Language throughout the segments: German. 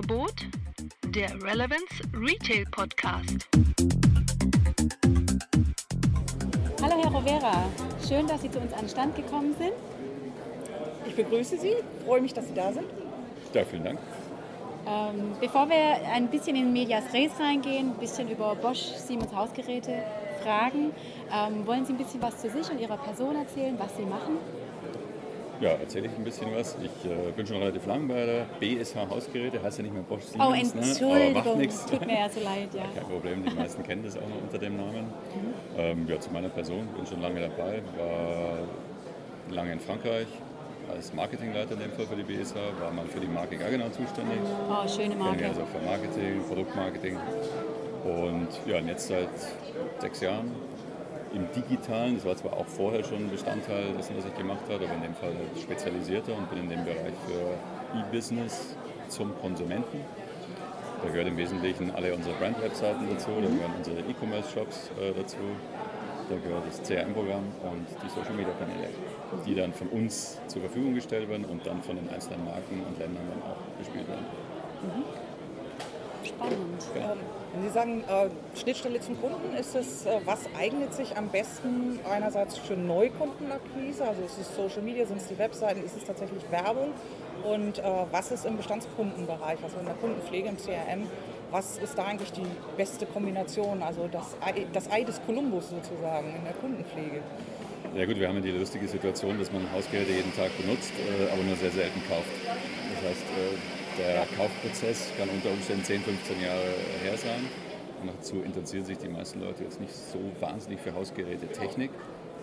Angebot der Relevance Retail Podcast. Hallo Herr Rovera, schön, dass Sie zu uns an den Stand gekommen sind. Ich begrüße Sie, freue mich, dass Sie da sind. Ja, vielen Dank. Ähm, bevor wir ein bisschen in Medias Res reingehen, ein bisschen über Bosch Siemens Hausgeräte fragen, ähm, wollen Sie ein bisschen was zu sich und Ihrer Person erzählen, was Sie machen? Ja, erzähle ich ein bisschen was. Ich äh, bin schon relativ lang bei der BSH Hausgeräte, heißt ja nicht mehr Bosch Siemens. Oh, Ne? Entschuldigung, Aber macht tut mir ja so leid, ja. Kein Problem, die meisten kennen das auch noch unter dem Namen. Mhm. Ähm, ja, zu meiner Person, bin schon lange dabei, war lange in Frankreich als Marketingleiter in dem Fall für die BSH, war mal für die Marke Gaggenau zuständig. Oh, schöne Marke. also für Marketing, Produktmarketing. Und ja, und jetzt seit sechs Jahren im Digitalen, das war zwar auch vorher schon Bestandteil dessen, was ich gemacht habe, aber in dem Fall halt spezialisierter und bin in dem Bereich für E-Business zum Konsumenten. Da gehört im Wesentlichen alle unsere Brand-Webseiten dazu, da gehören unsere E-Commerce-Shops äh, dazu, da gehört das CRM-Programm und die Social-Media-Kanäle, die dann von uns zur Verfügung gestellt werden und dann von den einzelnen Marken und Ländern dann auch gespielt werden. Spannend. Ja. Wenn Sie sagen, äh, Schnittstelle zum Kunden, ist es, äh, was eignet sich am besten einerseits für Neukundenakquise? Also ist es Social Media, sind es die Webseiten, ist es tatsächlich Werbung? Und äh, was ist im Bestandskundenbereich, also in der Kundenpflege, im CRM? Was ist da eigentlich die beste Kombination, also das Ei, das Ei des Kolumbus sozusagen in der Kundenpflege? Ja gut, wir haben die lustige Situation, dass man Hausgeräte jeden Tag benutzt, äh, aber nur sehr selten kauft. Das heißt, äh, der Kaufprozess kann unter Umständen 10, 15 Jahre her sein. Und dazu interessieren sich die meisten Leute jetzt nicht so wahnsinnig für Hausgeräte Technik,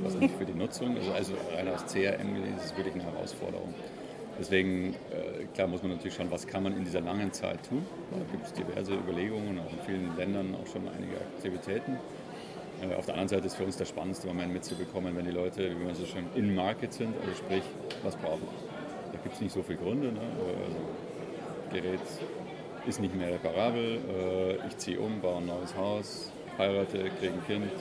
also nicht für die Nutzung. Also, also rein aus CRM ist es wirklich eine Herausforderung. Deswegen, äh, klar muss man natürlich schauen, was kann man in dieser langen Zeit tun. Da gibt es diverse Überlegungen, auch in vielen Ländern auch schon einige Aktivitäten. Äh, Auf der anderen Seite ist für uns der spannendste Moment mitzubekommen, wenn die Leute, wie man so schön, in Market sind, also sprich, was brauchen. Da gibt es nicht so viele Gründe. Ne? Also, Gerät ist nicht mehr reparabel, äh, ich ziehe um, baue ein neues Haus, heirate, kriege ein Kind.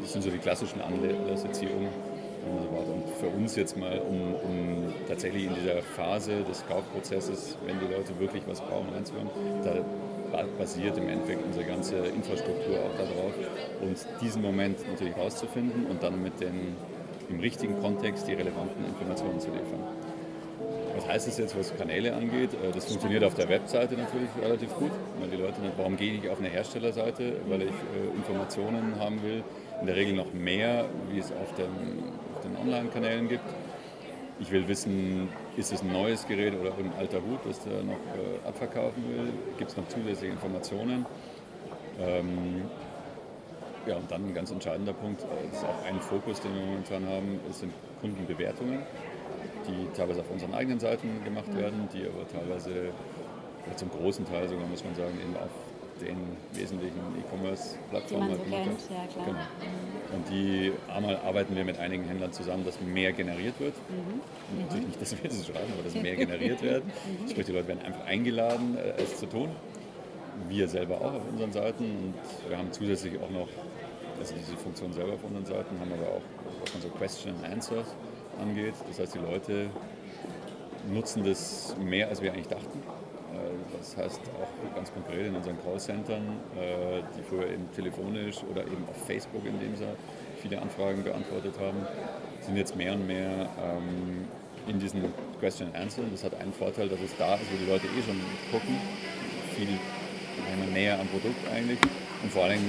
Das sind so die klassischen Anlässe, ziehe um und so. Und für uns jetzt mal, um, um tatsächlich in dieser Phase des Kaufprozesses, wenn die Leute wirklich was brauchen, reinzuhören, da ba- basiert im Endeffekt unsere ganze Infrastruktur auch darauf, uns diesen Moment natürlich rauszufinden und dann mit den im richtigen Kontext die relevanten Informationen zu liefern. Was heißt das jetzt, was Kanäle angeht? Äh, Das funktioniert auf der Webseite natürlich relativ gut. Weil die Leute warum gehe ich auf eine Herstellerseite? Weil ich äh, Informationen haben will. In der Regel noch mehr, wie es auf den, auf den Online-Kanälen gibt. Ich will wissen, ist es ein neues Gerät oder ein alter Hut, das der noch äh, abverkaufen will? Gibt es noch zusätzliche Informationen? Ähm, ja, und dann ein ganz entscheidender Punkt, äh, das ist auch ein Fokus, den wir momentan haben, sind Kundenbewertungen, die teilweise auf unseren eigenen Seiten gemacht werden, die aber teilweise, zum großen Teil sogar, muss man sagen, eben auf den wesentlichen E-Commerce-Plattformen so halt gemacht kennt, ja. Genau. Und die einmal arbeiten wir mit einigen Händlern zusammen, dass mehr generiert wird. Natürlich nicht, dass wir es schreiben, aber dass mehr generiert wird. Sprich, die Leute werden einfach eingeladen, äh, es zu tun. Wir selber auch auf unseren Seiten. Und wir haben zusätzlich auch noch, also diese Funktion selber auf unseren Seiten, haben aber auch, was man so Question and Answers angeht. Das heißt, die Leute nutzen das mehr, als wir eigentlich dachten. Äh, Das heißt auch ganz konkret in unseren Callcentern, äh, die früher eben telefonisch oder eben auf Facebook, in dem sie viele Anfragen beantwortet haben, sind jetzt mehr und mehr ähm, in diesen Question and Answer. Das hat einen Vorteil, dass es da ist, wo die Leute eh schon gucken, viel näher am Produkt eigentlich. Und vor allem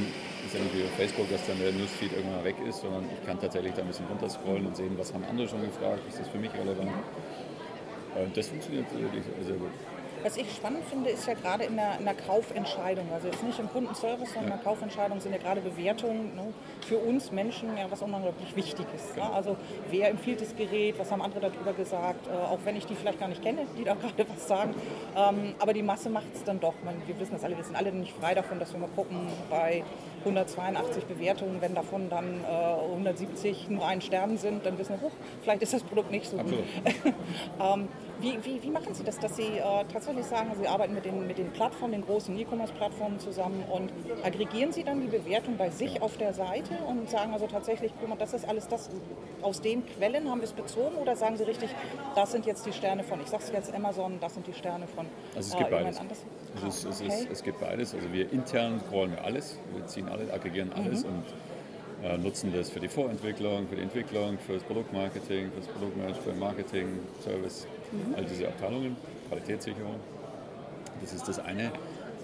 ist ja nicht wie auf Facebook, dass dann der Newsfeed irgendwann weg ist, sondern ich kann tatsächlich da ein bisschen runterscrollen und sehen, was haben andere schon gefragt, ist das für mich relevant. Und das funktioniert wirklich sehr gut. Was ich spannend finde, ist ja gerade in der, in der Kaufentscheidung, also jetzt nicht im Kundenservice, sondern in der Kaufentscheidung sind ja gerade Bewertungen ne, für uns Menschen ja was unglaublich wichtig ist. Ne? Also wer empfiehlt das Gerät, was haben andere darüber gesagt, äh, auch wenn ich die vielleicht gar nicht kenne, die da gerade was sagen. Ähm, aber die Masse macht es dann doch. Man, wir wissen das alle, wir sind alle nicht frei davon, dass wir mal gucken, bei 182 Bewertungen, wenn davon dann äh, 170 nur ein Stern sind, dann wissen wir, huch, vielleicht ist das Produkt nicht so gut. Absolut. ähm, Wie, wie, wie machen Sie das, dass Sie äh, tatsächlich sagen, Sie arbeiten mit den, mit den Plattformen, den großen E-Commerce-Plattformen zusammen und aggregieren Sie dann die Bewertung bei sich auf der Seite und sagen also tatsächlich, guck mal, das ist alles das, aus den Quellen haben wir es bezogen oder sagen Sie richtig, das sind jetzt die Sterne von, ich sage es jetzt Amazon, das sind die Sterne von Also es gibt äh, beides. jemand anders? Also es, Ah, es, okay. ist, es gibt beides. Also wir intern crawlen wir alles, wir ziehen alle, aggregieren alles Mhm. und äh, nutzen das für die Vorentwicklung, für die Entwicklung, für das Produktmarketing, für das Produktmanagement, für Marketing, Service, Mhm. all diese Abteilungen, Qualitätssicherung. Das ist das eine.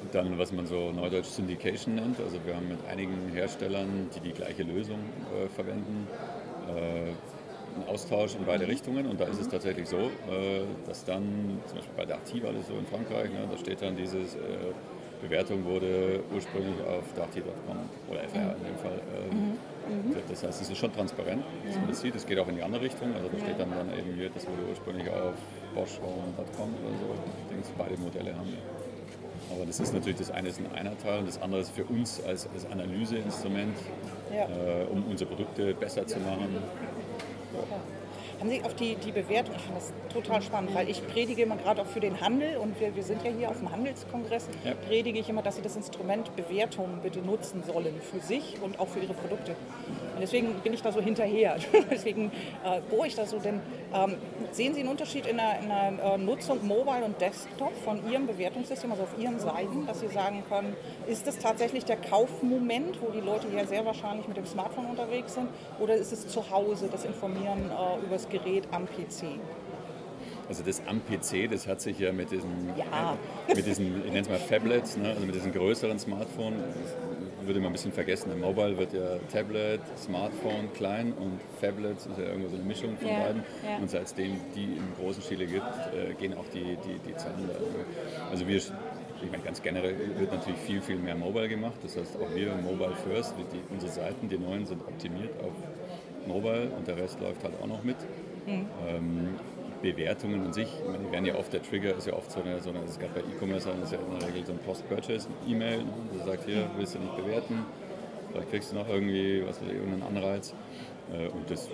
Und dann, was man so neudeutsch Syndication nennt. Also wir haben mit einigen Herstellern, die die gleiche Lösung äh, verwenden, äh, einen Austausch in beide Richtungen. Und da ist es tatsächlich so, äh, dass dann, zum Beispiel bei der Activa, das so in Frankreich, ne, da steht dann dieses, äh, Bewertung wurde ursprünglich auf darty.com oder FR in dem Fall. ähm, Das heißt, es ist schon transparent, dass man das sieht. Es geht auch in die andere Richtung. Also da steht dann, dann eben hier, das wurde ursprünglich auf boschhome.com oder so. Ich denke, beide Modelle haben wir. Aber das ist natürlich, das eine ist ein einer Teil und das andere ist für uns als, als Analyseinstrument, Ja. äh, um unsere Produkte besser zu machen. Haben Sie auf die, die Bewertung, ich finde das total spannend, weil ich predige immer gerade auch für den Handel und wir, wir sind ja hier auf dem Handelskongress, Ja. predige ich immer, dass Sie das Instrument Bewertung bitte nutzen sollen für sich und auch für Ihre Produkte. Und deswegen bin ich da so hinterher. deswegen äh, bohre ich da so, denn ähm, sehen Sie einen Unterschied in der, in der äh, Nutzung Mobile und Desktop von Ihrem Bewertungssystem, also auf Ihren Seiten, dass Sie sagen können, ist das tatsächlich der Kaufmoment, wo die Leute ja sehr wahrscheinlich mit dem Smartphone unterwegs sind, oder ist es zu Hause das Informieren äh, über das Gerät am PC? Also das am PC, das hat sich ja mit diesen, Ja. äh, mit diesen ich nenne es mal Phablets, ne, also mit diesen größeren Smartphones, würde man ein bisschen vergessen. Im Mobile wird ja Tablet, Smartphone klein und Phablets ist ja irgendwo so eine Mischung von Ja, beiden. ja. Und seitdem die im großen Stile gibt, äh, gehen auch die, die, die Zahlen da. Also wir, ich meine ganz generell wird natürlich viel, viel mehr Mobile gemacht. Das heißt auch wir Mobile First, die, unsere Seiten, die neuen sind optimiert auf Mobile und der Rest läuft halt auch noch mit. Ähm, Bewertungen an sich, ich meine, die werden ja oft, der Trigger ist ja oft so eine, so eine es gab bei E-Commerce, das ist ja in der Regel so ein Post-Purchase-E-Mail, ne, der sagt, hier, willst du nicht bewerten, vielleicht kriegst du noch irgendwie, was weiß ich, irgendeinen Anreiz. Äh, Und das,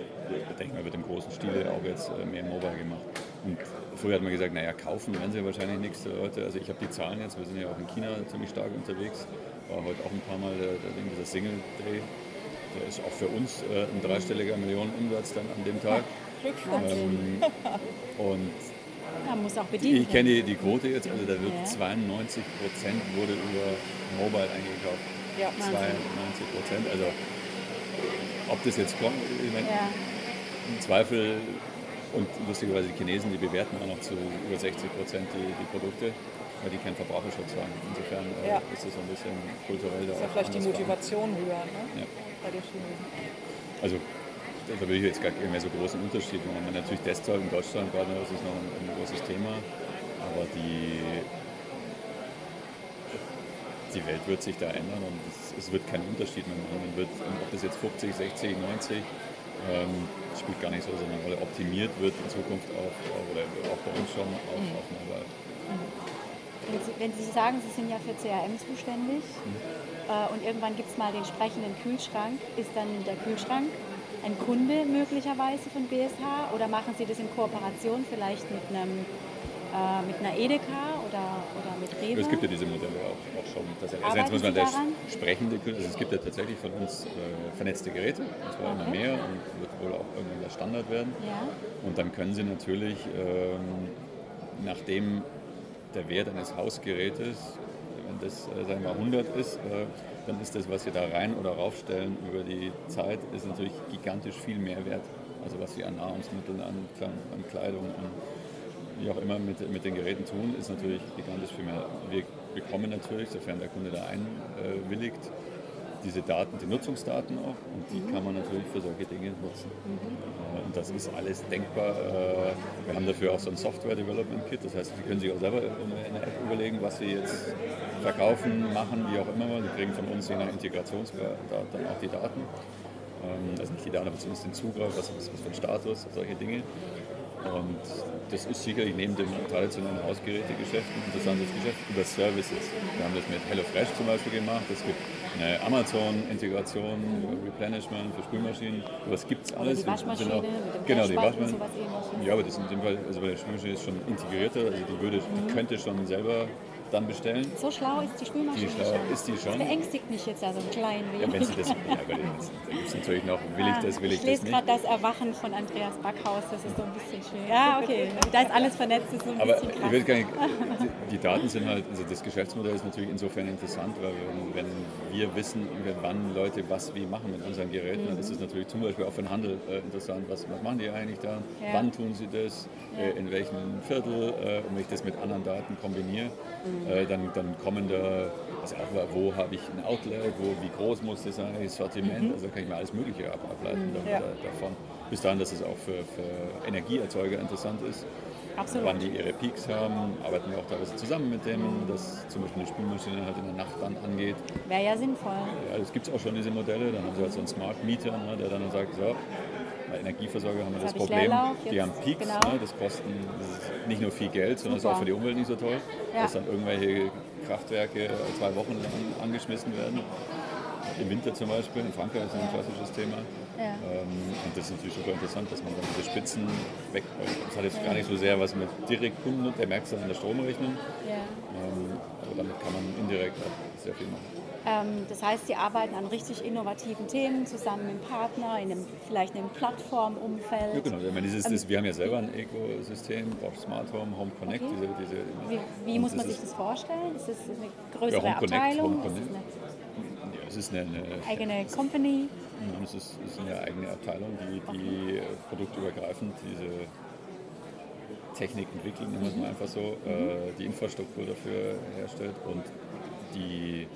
denke mal, wird im großen Stile auch jetzt äh, mehr mobile gemacht. Und früher hat man gesagt, naja, kaufen werden sie wahrscheinlich nichts, die Leute. Also ich habe die Zahlen jetzt, wir sind ja auch in China ziemlich stark unterwegs, war heute auch ein paar Mal der, der Ding, Single Day. Der ist auch für uns äh, ein dreistelliger Millionenumsatz dann an dem Tag. Glückwunsch. Ähm, und Da muss auch bedient ich kenne die, die Quote jetzt, also da wird Ja. 92 Prozent wurde über Mobile eingekauft. Ja. 92 Prozent, also ob das jetzt kommt, ich meine, Ja. im Zweifel und lustigerweise die Chinesen, die bewerten auch noch zu über 60 Prozent die, die Produkte, weil die keinen Verbraucherschutz haben. Insofern äh, Ja. ist das so ein bisschen kulturell da Ist ja vielleicht die Motivation höher ne? Ja. bei den Chinesen. Also da will ich jetzt gar nicht mehr so großen Unterschied machen. Natürlich Desktop in Deutschland gerade, das ist noch ein, ein großes Thema, aber die, die Welt wird sich da ändern und es, es wird keinen Unterschied mehr machen. Man wird, ob das jetzt 50, 60, 90, ähm, spielt gar nicht so eine Rolle. Optimiert wird in Zukunft auch, oder auch bei uns schon auf, auf Mobile. Wenn Sie, wenn Sie sagen, Sie sind ja für CRM zuständig äh, und irgendwann gibt es mal den sprechenden Kühlschrank, ist dann der Kühlschrank ein Kunde möglicherweise von BSH oder machen Sie das in Kooperation vielleicht mit, einem, äh, mit einer Edeka oder, oder mit Rewe? Es gibt ja diese Modelle auch, auch schon. Also jetzt muss man das sprechende, also es gibt ja tatsächlich von uns äh, vernetzte Geräte, das war immer Okay. mehr und wird wohl auch irgendwann der Standard werden. Ja. Und dann können Sie natürlich, ähm, nachdem der Wert eines Hausgerätes, wenn das, äh, sagen wir mal, 100 ist, äh, dann ist das, was Sie da rein oder raufstellen über die Zeit, ist natürlich gigantisch viel mehr wert. Also was Sie an Nahrungsmitteln, an, an Kleidung, an wie auch immer mit, mit den Geräten tun, ist natürlich gigantisch viel mehr. Wir bekommen natürlich, sofern der Kunde da einwilligt, diese Daten, die Nutzungsdaten auch und die kann man natürlich für solche Dinge nutzen. Äh, Und das ist alles denkbar. Äh, Wir haben dafür auch so ein Software Development Kit, das heißt, Sie können sich auch selber in in der App überlegen, was Sie jetzt verkaufen, machen, wie auch immer. Sie kriegen von uns je nach Integrationsgrad dann auch die Daten. Ähm, Also nicht die Daten, aber zumindest den Zugriff, was, was für ein Status, solche Dinge. Und das ist sicherlich neben dem traditionellen Hausgerätegeschäft ein interessantes Geschäft über Services. Wir haben das mit HelloFresh zum Beispiel gemacht. Es gibt eine Amazon-Integration, Replenishment für Spülmaschinen. Was gibt es alles? die Waschmaschine Auch, genau, die Waschmaschine. Ja, aber das in dem Fall, also bei der Spülmaschine ist schon integrierter. Also die, würde, die könnte schon selber dann bestellen. So schlau ist die Spülmaschine Die schlau schon. ist die schon. Das beängstigt mich jetzt ja so ein klein wenig. Ja, wenn sie das, ja, das, da gibt es natürlich noch, will ich das, will ich ich lese das nicht. gerade das Erwachen von Andreas Backhaus, das ist so ein bisschen schwierig. Ja, okay, da ist alles vernetzt, ist so ein Aber bisschen ich will gar nicht, die, Daten sind halt, also das Geschäftsmodell ist natürlich insofern interessant, weil wenn, wenn wir wissen, wann Leute was wie machen mit unseren Geräten, dann ist es natürlich zum Beispiel auch für den Handel äh, interessant. Was, was machen die eigentlich da? Ja. Wann tun sie das? Äh, in welchem Viertel? Äh, und wenn ich das mit anderen Daten kombiniere, äh, dann, dann kommen da, also auch wo habe ich ein Outlet, wo, wie groß muss das sein, das Sortiment, also da kann ich mir alles Mögliche ab, ableiten dann, Ja. da, davon. Bis dahin, dass es auch für, für Energieerzeuger interessant ist Absolut. wann die ihre Peaks haben, arbeiten wir auch teilweise zusammen mit denen, dass zum Beispiel eine Spülmaschine halt in der Nacht dann angeht. Wäre ja sinnvoll. Ja, das gibt es auch schon, diese Modelle. Dann haben sie halt so einen Smart Meter, ne, der dann sagt, so, bei Energieversorger haben wir das ich Problem, die haben Peaks, genau. ne, das kosten das ist nicht nur viel Geld, sondern es ist auch für die Umwelt nicht so toll, Ja. dass dann irgendwelche Kraftwerke zwei Wochen lang angeschmissen werden. Im Winter zum Beispiel, in Frankreich ist das ein klassisches Thema. Ja. Ähm, und das ist natürlich super interessant, dass man dann diese Spitzen weg. Das hat jetzt gar nicht so sehr was mit direkt Kunden und der merkt es dann in der Stromrechnung. Ja. Ähm, aber damit kann man indirekt auch sehr viel machen. Ähm, das heißt, Sie arbeiten an richtig innovativen Themen zusammen mit dem Partner, in einem, vielleicht in einem Plattformumfeld. Ja, genau. Meine, dieses, das, wir haben ja selber ein Ökosystem, Bosch Smart Home, Home Connect. Okay. Diese, diese, Wie, wie muss man sich das vorstellen? Ist das eine Ja, größere Home Connect, Abteilung? Home Ist das Connect. eine Ja, es ist eine, eine, eigene Company? Nein, es ist, es ist eine eigene Abteilung, die, die äh, produktübergreifend diese Technik entwickelt, nennen wir es mal einfach so, äh, die Infrastruktur dafür herstellt und die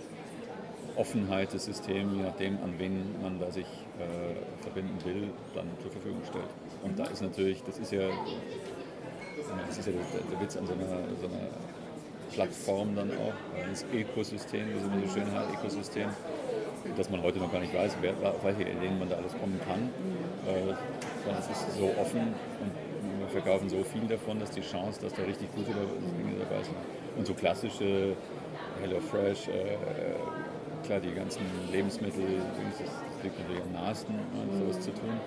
Offenheit des Systems, je nachdem, an wen man da sich äh, verbinden will, dann zur Verfügung stellt. Und da ist natürlich, das ist ja, das ist ja der, Witz an so einer, so einer Plattform dann auch, das Ökosystem, wie so so schön heißt, Ökosystem, dass man heute noch gar nicht weiß, wer, auf welche Ideen man da alles kommen kann. Äh, es ist so offen und wir verkaufen so viel davon, dass die Chance, dass da richtig gute Dinge dabei sind. Und so klassische HelloFresh, äh, klar, die ganzen Lebensmittel, das, liegt natürlich am nahesten, sowas zu tun.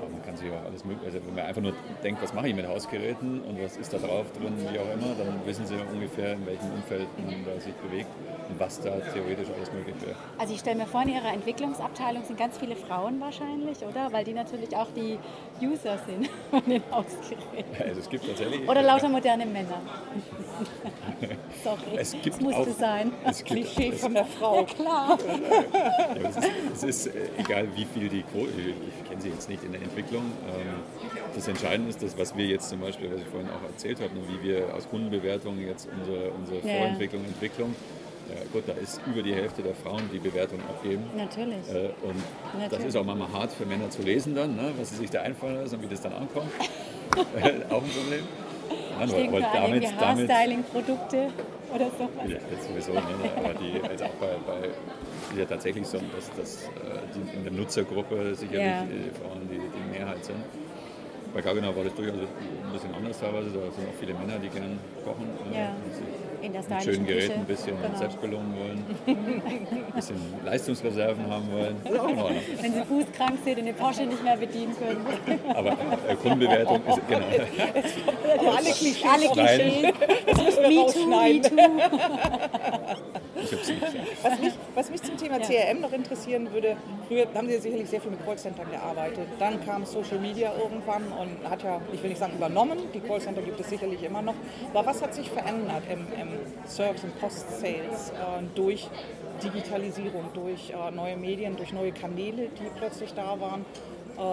Aber man kann sich auch alles mögliche, also wenn man einfach nur denkt, was mache ich mit Hausgeräten und was ist da drauf drin, wie auch immer, dann wissen sie ungefähr, in welchem Umfeld man da sich bewegt und was da theoretisch alles möglich wäre. Also ich stelle mir vor, in Ihrer Entwicklungsabteilung sind ganz viele Frauen wahrscheinlich, oder? Weil die natürlich auch die User sind von den Hausgeräten. Also es gibt tatsächlich. Oder lauter moderne Männer. Sorry, Es gibt das musste auch- sein. Es gibt, Klischee es, von der Frau. Klar. Ja, es ist, es ist äh, egal, wie viel die Quote, ich, kenne sie jetzt nicht in der Entwicklung. Ähm, das Entscheidende ist das, was wir jetzt zum Beispiel, was ich vorhin auch erzählt habe, ne, wie wir aus Kundenbewertungen jetzt unsere, unsere Ja. Vorentwicklung, Entwicklung, ja, gut, da ist über die Hälfte der Frauen, die Bewertung abgeben. Natürlich. Äh, und das Natürlich. ist auch manchmal hart für Männer zu lesen dann, ne, was sie sich da einfallen lassen und wie das dann ankommt. Äh, auch ein Problem. Ja, nur- Stehen aber für damit, Haarstyling-Produkte oder so. ja, das sowieso, ne? aber die, also auch bei, bei ist ja tatsächlich so, dass, dass äh, die, in der Nutzergruppe sicherlich Ja. Frauen die, die Mehrheit sind. Bei Gaggenau war das durchaus ein bisschen anders teilweise, da sind auch viele Männer, die gern kochen, Ja. In der mit schönen Geräten Küche. ein bisschen Genau. selbst belohnen wollen, ein bisschen Leistungsreserven haben wollen. Wenn sie fußkrank sind und den Porsche nicht mehr bedienen können. Aber äh, Kundenbewertung ist, genau. Aber alle Klischees. Alle. Klischees. Me too, me too. Ich hab's nicht. Was mich, was mich zum Thema CRM noch interessieren würde, früher haben Sie sicherlich sehr viel mit Callcentern gearbeitet. Dann kam Social Media irgendwann und hat ja, ich will nicht sagen übernommen, die Callcenter gibt es sicherlich immer noch. Aber was hat sich verändert im, im Service- und Post-Sales äh, durch Digitalisierung, durch äh, neue Medien, durch neue Kanäle, die plötzlich da waren,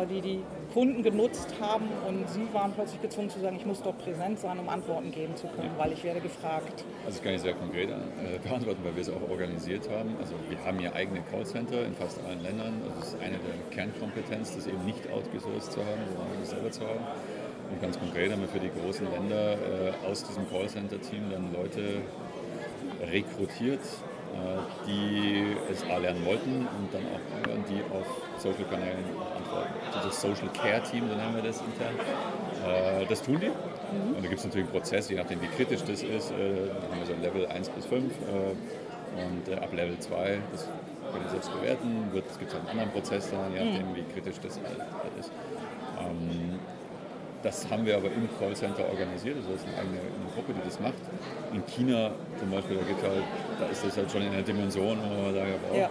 die die Kunden genutzt haben und Sie waren plötzlich gezwungen zu sagen, ich muss dort präsent sein, um Antworten geben zu können, weil ich werde gefragt. Also das kann ich sehr konkret äh, beantworten, weil wir es auch organisiert haben. Also wir haben hier eigene Callcenter in fast allen Ländern. Also das ist eine der Kernkompetenz, das eben nicht outgesourced zu haben, sondern es selber zu haben. Und ganz konkret haben wir für die großen Länder äh, aus diesem Callcenter-Team dann Leute rekrutiert, äh, die es A lernen wollten und dann auch äh, die auf Social-Kanälen antworten. Das Social Care Team, so nennen wir das intern. Äh, das tun die. Mhm. Und da gibt es natürlich einen Prozess, je nachdem wie kritisch das ist. Äh, haben wir so Level 1 bis 5 äh, und ab Level 2, das können wir selbst bewerten, es gibt einen anderen Prozess da, je nachdem mhm. wie kritisch das halt ist. Ähm, das haben wir aber im Callcenter organisiert, also das ist eine eigene eine Gruppe, die das macht. In China zum Beispiel, da, geht halt, da ist das halt schon in der Dimension, wo man sagt, wow, ja.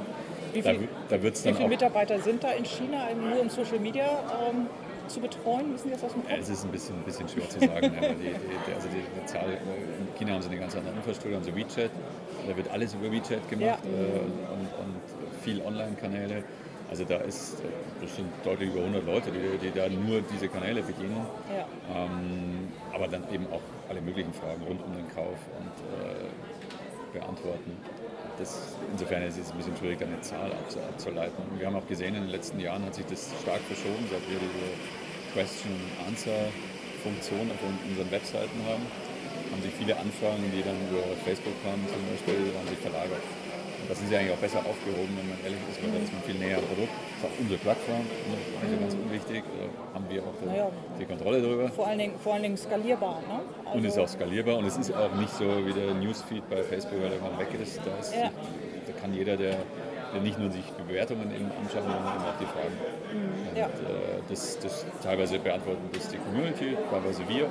Wie, viel, da, da wird's dann wie viele Mitarbeiter sind da in China nur um Social Media ähm, zu betreuen? Wissen Sie das aus dem Kopf? Es ist ein bisschen, ein bisschen schwer zu sagen. ja, die, die, also die, die, Zahl, in China haben sie eine ganz andere Infrastruktur, haben sie WeChat, da wird alles über WeChat gemacht ja. äh, und, und viel Online-Kanäle. Also da ist, das sind deutlich über 100 Leute, die, die da nur diese Kanäle bedienen. Ja. Ähm, aber dann eben auch alle möglichen Fragen rund um den Kauf und äh, beantworten. Das, insofern ist es ein bisschen schwierig, eine Zahl abzuleiten. Und wir haben auch gesehen, in den letzten Jahren hat sich das stark verschoben, seit wir diese Question-Answer-Funktion auf unseren Webseiten haben, haben sich viele Anfragen, die dann über Facebook kamen zum Beispiel, haben sich verlagert. Da sind sie eigentlich auch besser aufgehoben, wenn man ehrlich ist, weil da ist man viel näher am Produkt. Das ist auch unsere Plattform, also ganz unwichtig, da haben wir auch naja, die Kontrolle darüber. Vor allen Dingen, vor allen Dingen skalierbar. Ne? Also und ist auch skalierbar und es ist auch nicht so wie der Newsfeed bei Facebook, weil der mal weg ist. Da, ist ja. da kann jeder, der, der, nicht nur sich die Bewertungen anschaut, sondern eben auch die Fragen. Mhm. Und, ja. äh, das, das teilweise beantworten das die Community, teilweise wir,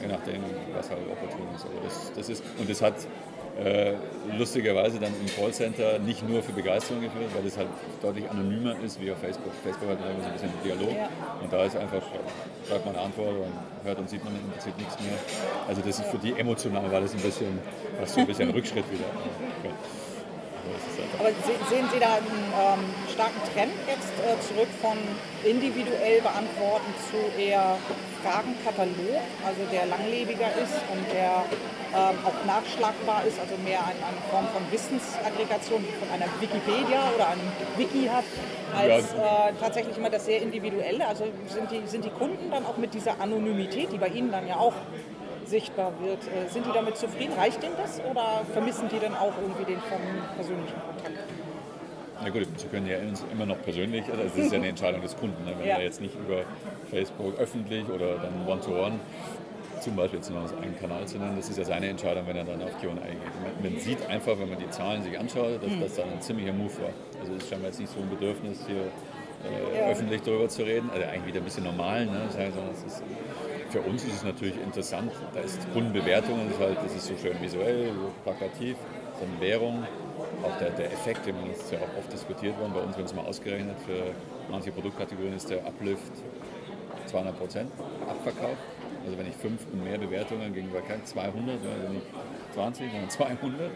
je nachdem, was halt opportun ist. Also das, das ist und das hat äh, lustigerweise dann im Callcenter nicht nur für Begeisterung geführt, weil es halt deutlich anonymer ist wie auf Facebook. Facebook hat immer so ein bisschen Dialog ja. und da ist einfach, schreibt man eine Antwort und hört und sieht man im Prinzip nichts mehr. Also das ist für die emotional war das ein bisschen, fast so ein bisschen Rückschritt wieder. Okay. Aber sehen Sie da einen ähm, starken Trend jetzt äh, zurück von individuell beantworten zu eher Fragenkatalog, also der langlebiger ist und der ähm, auch nachschlagbar ist, also mehr eine, eine, Form von Wissensaggregation von einer Wikipedia oder einem Wiki hat, als äh, tatsächlich immer das sehr individuelle. Also sind die, sind die Kunden dann auch mit dieser Anonymität, die bei Ihnen dann ja auch sichtbar wird. Äh, sind die damit zufrieden? Reicht denen das oder vermissen die dann auch irgendwie den persönlichen Kontakt? Na gut, Sie können ja immer noch persönlich, also das ist ja eine Entscheidung des Kunden, ne? wenn ja. er jetzt nicht über Facebook öffentlich oder dann One-to-One, zum Beispiel jetzt noch einen Kanal zu nennen, das ist ja seine Entscheidung, wenn er dann auf Q&A geht. Man, sieht einfach, wenn man die Zahlen sich anschaut, dass mhm. das dann ein ziemlicher Move war. Also es ist scheinbar jetzt nicht so ein Bedürfnis, hier äh, ja. öffentlich darüber zu reden, also eigentlich wieder ein bisschen normal, ne? das heißt, es ist für uns ist es natürlich interessant. Da ist Kundenbewertung, das ist, halt, das ist so schön visuell, so plakativ, so Währung. Auch der, der Effekt, den ist ja auch oft diskutiert worden bei uns, wenn es mal ausgerechnet für manche Produktkategorien ist der Uplift 200 Prozent Abverkauf. Also wenn ich fünf und mehr Bewertungen gegenüber 200, also nicht 20, sondern 200.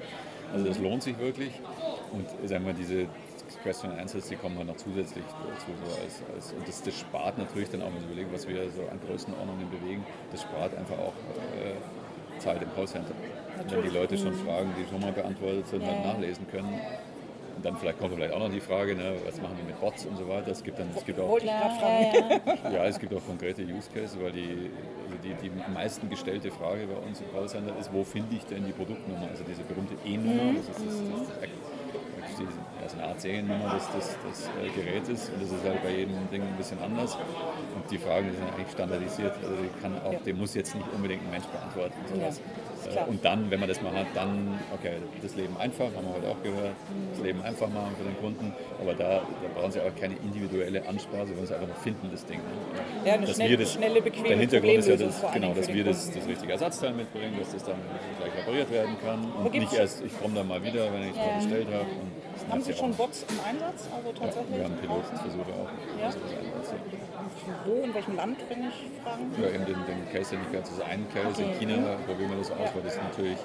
Also das lohnt sich wirklich. Und sagen wir, diese, Question Answers, die kommen dann noch zusätzlich dazu. So als, als, und das, das spart natürlich dann auch, wenn Sie überlegen, was wir so an Größenordnungen bewegen, das spart einfach auch äh, Zeit im Callcenter. Wenn die Leute schon Fragen, die schon mal beantwortet sind, halt nachlesen können. Und dann vielleicht kommt vielleicht auch noch die Frage, ne, was machen wir mit Bots und so weiter. Es gibt dann, es gibt auch, ja, es gibt auch konkrete Use Cases, weil die, also die, die am meisten gestellte Frage bei uns im Callcenter ist, wo finde ich denn die Produktnummer, also diese berühmte E-Nummer, das ist das, das, das die, also eine Art Seriennummer des, des, des äh, Gerätes und das ist halt bei jedem Ding ein bisschen anders. Und die Fragen sind eigentlich standardisiert, also die kann auch, ja. den muss jetzt nicht unbedingt ein Mensch beantworten. Sowas. Ja, äh, und dann, wenn man das mal hat, dann, okay, das Leben einfach, haben wir heute auch gehört, das Leben einfach machen für den Kunden, aber da, da brauchen sie auch keine individuelle Ansprache, sie wollen es einfach nur finden, das Ding. Ne? Ja, eine dass schnell, das, schnelle, bequeme Der Hintergrund ist ja, das, genau, dass wir das, das richtige Ersatzteil mitbringen, dass das dann gleich repariert werden kann und nicht erst, ich komme dann mal wieder, wenn ich es ja. bestellt habe. Haben Sie schon Bots im Einsatz? Also tatsächlich? Ja, wir haben Pilotversuche auch. Ja. Wo, in welchem Land, wenn ich fragen? Ja, eben den, den Case, den ich ganz, also einen Case okay. in China, mhm. probieren wir das aus, ja. weil das natürlich,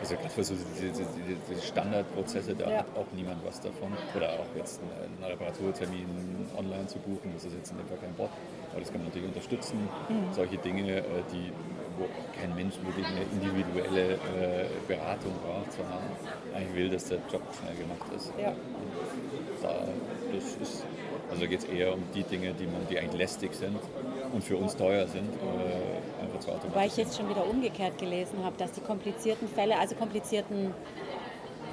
also gerade für so diese, diese, diese Standardprozesse, da ja. hat auch niemand was davon. Oder auch jetzt einen Reparaturtermin online zu buchen, das ist jetzt in dem Fall kein Bot, aber das kann man natürlich unterstützen. Mhm. Solche Dinge, äh, die wo kein Mensch wirklich eine individuelle äh, Beratung braucht, sondern eigentlich will, dass der Job schnell gemacht ist. Ja. Da, das ist, also geht es eher um die Dinge, die, man, die eigentlich lästig sind und für uns teuer sind, äh, einfach zu Weil ich jetzt schon wieder umgekehrt gelesen habe, dass die komplizierten Fälle, also komplizierten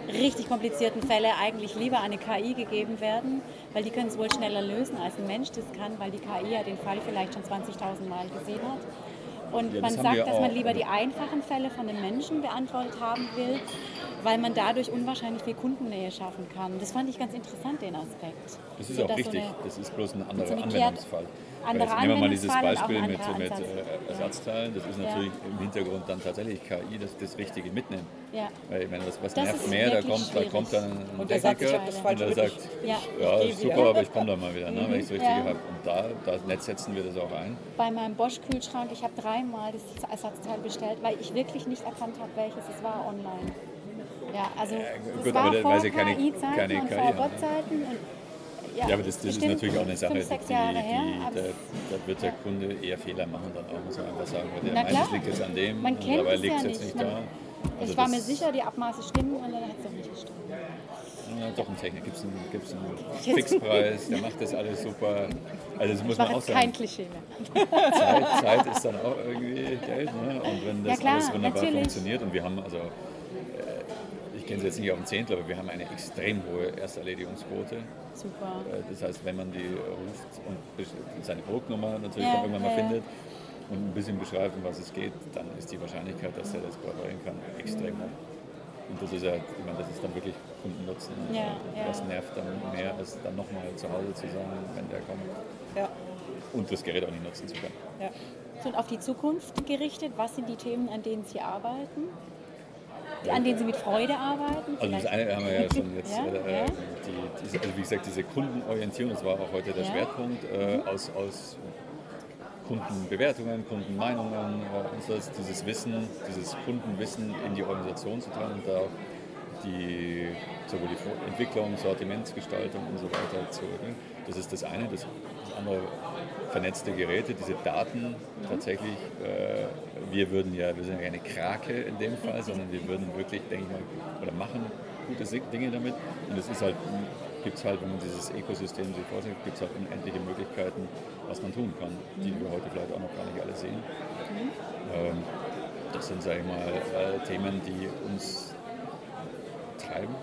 richtig komplizierten Fälle eigentlich lieber an eine KI gegeben werden, weil die können es wohl schneller lösen, als ein Mensch das kann, weil die KI ja den Fall vielleicht schon 20.000 Mal gesehen hat. Und Ja, man sagt, dass man auch. lieber die einfachen Fälle von den Menschen beantwortet haben will, weil man dadurch unwahrscheinlich viel Kundennähe schaffen kann. Das fand ich ganz interessant, den Aspekt. Das ist So, auch dass so richtig. eine- das ist bloß ein anderer so Anwendungsfall. Weil Anderer jetzt nehmen wir mal dieses Beispiel mit, mit äh, Ersatzteilen. Das ist Ja. natürlich im Hintergrund dann tatsächlich KI, das, das Richtige mitnehmen. Ja. Weil ich meine, was, was Das nervt mehr? Da kommt, da kommt dann ein Und Techniker das und der sagt, Ja. ja, wieder. super, aber ich komme da mal wieder, ne, wenn ich es richtig Ja. habe. Und da, da Netz setzen wir das auch ein. Bei meinem Bosch-Kühlschrank, ich habe dreimal das Ersatzteil bestellt, weil ich wirklich nicht erkannt habe, welches es war online. Ja, also es gut, war aber da- vor KI-Zeiten und vor ja. Bot-Zeiten. Ja, Ja, aber das, das ist natürlich auch eine Sache, fünf, die, sechs die, Jahre her. aber da, da wird der Kunde eher Fehler machen, dann auch, muss man einfach sagen. Weil der meint, es liegt jetzt an dem, Man kennt dabei es liegt ja es jetzt nicht. nicht da. Also ich war mir sicher, die Abmaße stimmen und dann hat es doch nicht gestimmt. Ja, doch, ein Technik gibt es einen, gibt's einen Fixpreis, der macht das alles super. Also das muss man auch jetzt kein sagen. Klischee mehr. Zeit, Zeit ist dann auch irgendwie Geld. Ne? Und wenn das Ja, klar, alles wunderbar natürlich. funktioniert und wir haben also, äh, kenne es jetzt nicht auf dem Zehntel, aber wir haben eine extrem hohe Ersterledigungsquote. Super. Äh, Das heißt, wenn man die ruft und seine Produktnummer natürlich Ja, dann irgendwann mal ja, findet und ein bisschen beschreibt, um was es geht, dann ist die Wahrscheinlichkeit, dass er das kooperieren kann, extrem hoch. Und das ist ja, ich meine, das ist dann wirklich Kundennutzen. Ja, ja. Das nervt dann mehr, als dann nochmal zu Hause zu sein, wenn der kommt Ja, und das Gerät auch nicht nutzen zu können. ja. So, Und auf die Zukunft gerichtet, was sind die Themen, an denen Sie arbeiten? An denen Sie mit Freude arbeiten? Also das eine haben wir ja schon jetzt, Ja, äh, ja. Die, diese, also wie gesagt, diese Kundenorientierung, das war auch heute der Ja. Mhm. Schwerpunkt, äh, aus, aus Kundenbewertungen, Kundenmeinungen, äh, das, dieses Wissen, dieses Kundenwissen in die Organisation zu tragen und da auch die, sowohl die Entwicklung, Sortimentsgestaltung und so weiter zu. Ne? Das ist das eine. Das, das andere vernetzte Geräte, diese Daten tatsächlich. Äh, wir würden ja, wir sind ja keine Krake in dem Fall, sondern wir würden wirklich, denke ich mal, oder machen gute Dinge damit. Und es ist halt, gibt es halt, wenn man dieses Ökosystem sich vorsieht, gibt es halt unendliche Möglichkeiten, was man tun kann, die wir heute vielleicht auch noch gar nicht alle sehen. Ähm, das sind, sage ich mal, äh, Themen, die uns treiben.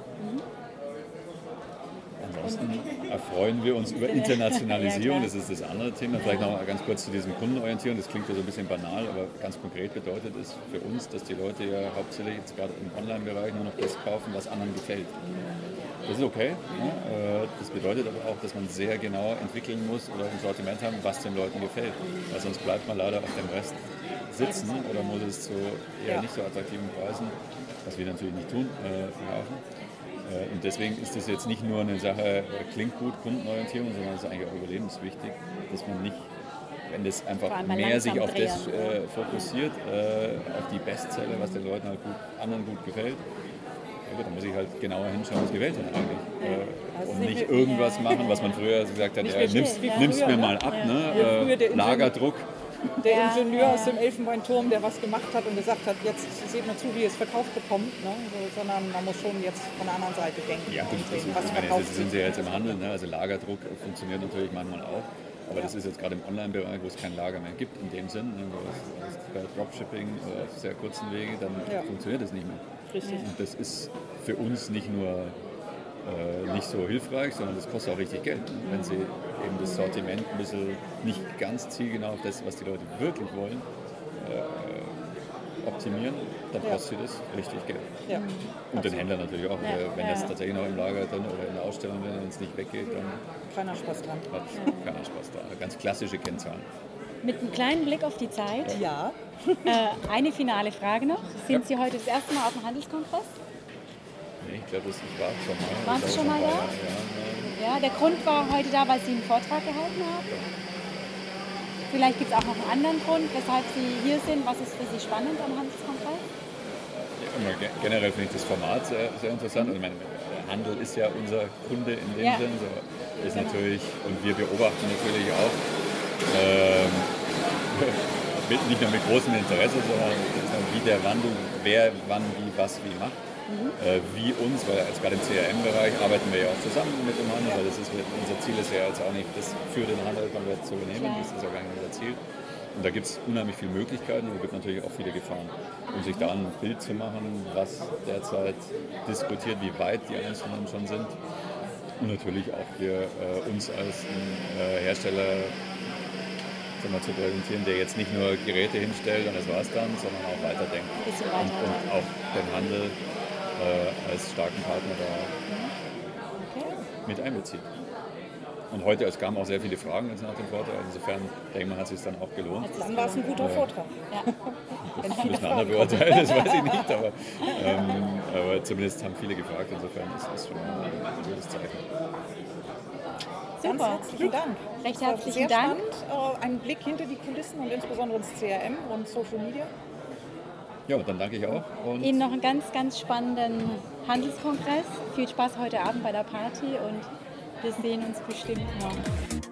Ansonsten erfreuen wir uns über Internationalisierung, das ist das andere Thema. Vielleicht noch mal ganz kurz zu diesem Kundenorientierung, das klingt ja so ein bisschen banal, aber ganz konkret bedeutet es für uns, dass die Leute ja hauptsächlich jetzt gerade im Online-Bereich nur noch das kaufen, was anderen gefällt. Das ist okay. Ne? Äh, Das bedeutet aber auch, dass man sehr genau entwickeln muss oder ein Sortiment haben, was den Leuten gefällt. Weil sonst bleibt man leider auf dem Rest sitzen oder muss es zu eher Ja. nicht so attraktiven Preisen, was wir natürlich nicht tun, äh, verkaufen. Äh, Und deswegen ist das jetzt nicht nur eine Sache, äh, klingt gut, Kundenorientierung, sondern es ist eigentlich auch überlebenswichtig, dass man nicht, wenn das einfach mehr sich auf das drehen, äh, fokussiert, auf die Bestseller, was den Leuten halt gut, anderen gut gefällt, ja gut, dann muss ich halt genauer hinschauen, was gefällt denn eigentlich. Äh, Also und nicht irgendwas ja. machen, was man früher gesagt hat, ja, nimm's, nimm's mir ne? mal ab, Ja. ne? Äh, Lagerdruck. Der Ja, Ingenieur ja. aus dem Elfenbeinturm, der was gemacht hat und gesagt hat, jetzt seht mal zu, wie ihr es verkauft bekommt, ne? so, sondern man muss schon jetzt von der anderen Seite denken. Ja, gut, das, sehen, was meine, sind sie ja jetzt im Handel, ne? also Lagerdruck funktioniert natürlich manchmal auch. Aber das ist jetzt gerade im Online-Bereich, wo es kein Lager mehr gibt, in dem Sinn, ne? wo es, es bei Dropshipping oder auf sehr kurzen Wege, dann Ja. funktioniert das nicht mehr. Richtig. Und das ist für uns nicht nur äh, nicht so hilfreich, sondern das kostet auch richtig Geld. Wenn sie eben das Sortiment ein bisschen nicht ganz zielgenau auf das, was die Leute wirklich wollen, äh, optimieren, dann Ja. kostet das richtig Geld. Ja. Und den Händler natürlich auch. Ja, Wenn das tatsächlich noch im Lager drin oder in der Ausstellung wenn es nicht weggeht, dann Keiner Spaß dran. hat keiner Spaß da. Ganz klassische Kennzahlen. Mit einem kleinen Blick auf die Zeit. Ja, Äh, eine finale Frage noch. Sind Ja. Sie heute das erste Mal auf dem Handelskongress? Nee, ich glaube, das ich war schon mal. Waren Sie schon mal da? Ja. Ja, der Grund war heute da, weil Sie einen Vortrag gehalten haben. Vielleicht gibt es auch noch einen anderen Grund, weshalb Sie hier sind. Was ist für Sie spannend am Handelskongress? Ja, immer ge- generell finde ich das Format sehr, sehr interessant. Also ich meine, der Handel ist ja unser Kunde in dem Ja. Sinn. So, ist Genau. natürlich, und wir beobachten natürlich auch, mit, nicht nur mit großem Interesse, sondern wie der Wandel, wer wann wie was wie macht. Mhm. Äh, wie uns, weil jetzt gerade im CRM-Bereich arbeiten wir ja auch zusammen mit dem Handel, weil das ist, unser Ziel ist ja jetzt auch nicht, das für den Handel komplett zu übernehmen, das ist ja gar nicht unser Ziel. Und da gibt es unheimlich viele Möglichkeiten und es gibt natürlich auch viele Gefahren. Um sich da ein Bild zu machen, was derzeit diskutiert, wie weit die Einzelnen schon sind. Und natürlich auch hier äh, uns als äh, Hersteller mal, zu präsentieren, der jetzt nicht nur Geräte hinstellt und das war es dann, sondern auch weiterdenkt. Bisschen und, weiter. und auch den Handel äh, als starken Partner da Okay. mit einbezieht. Und heute, es kamen auch sehr viele Fragen nach dem Vortrag. Insofern denke ich mal, hat es sich dann auch gelohnt. Dann war es ein guter Vortrag. Ja. Das müssen andere beurteilen, das weiß ich nicht, aber, ähm, aber zumindest haben viele gefragt. Insofern ist das schon ein gutes Zeichen. Ganz Super. herzlichen Dank. Recht herzlichen sehr Dank. Spannend. Äh, Ein Blick hinter die Kulissen und insbesondere ins CRM und Social Media. Ja, dann danke ich auch. Und Ihnen noch einen ganz, ganz spannenden Handelskongress. Viel Spaß heute Abend bei der Party und wir sehen uns bestimmt noch.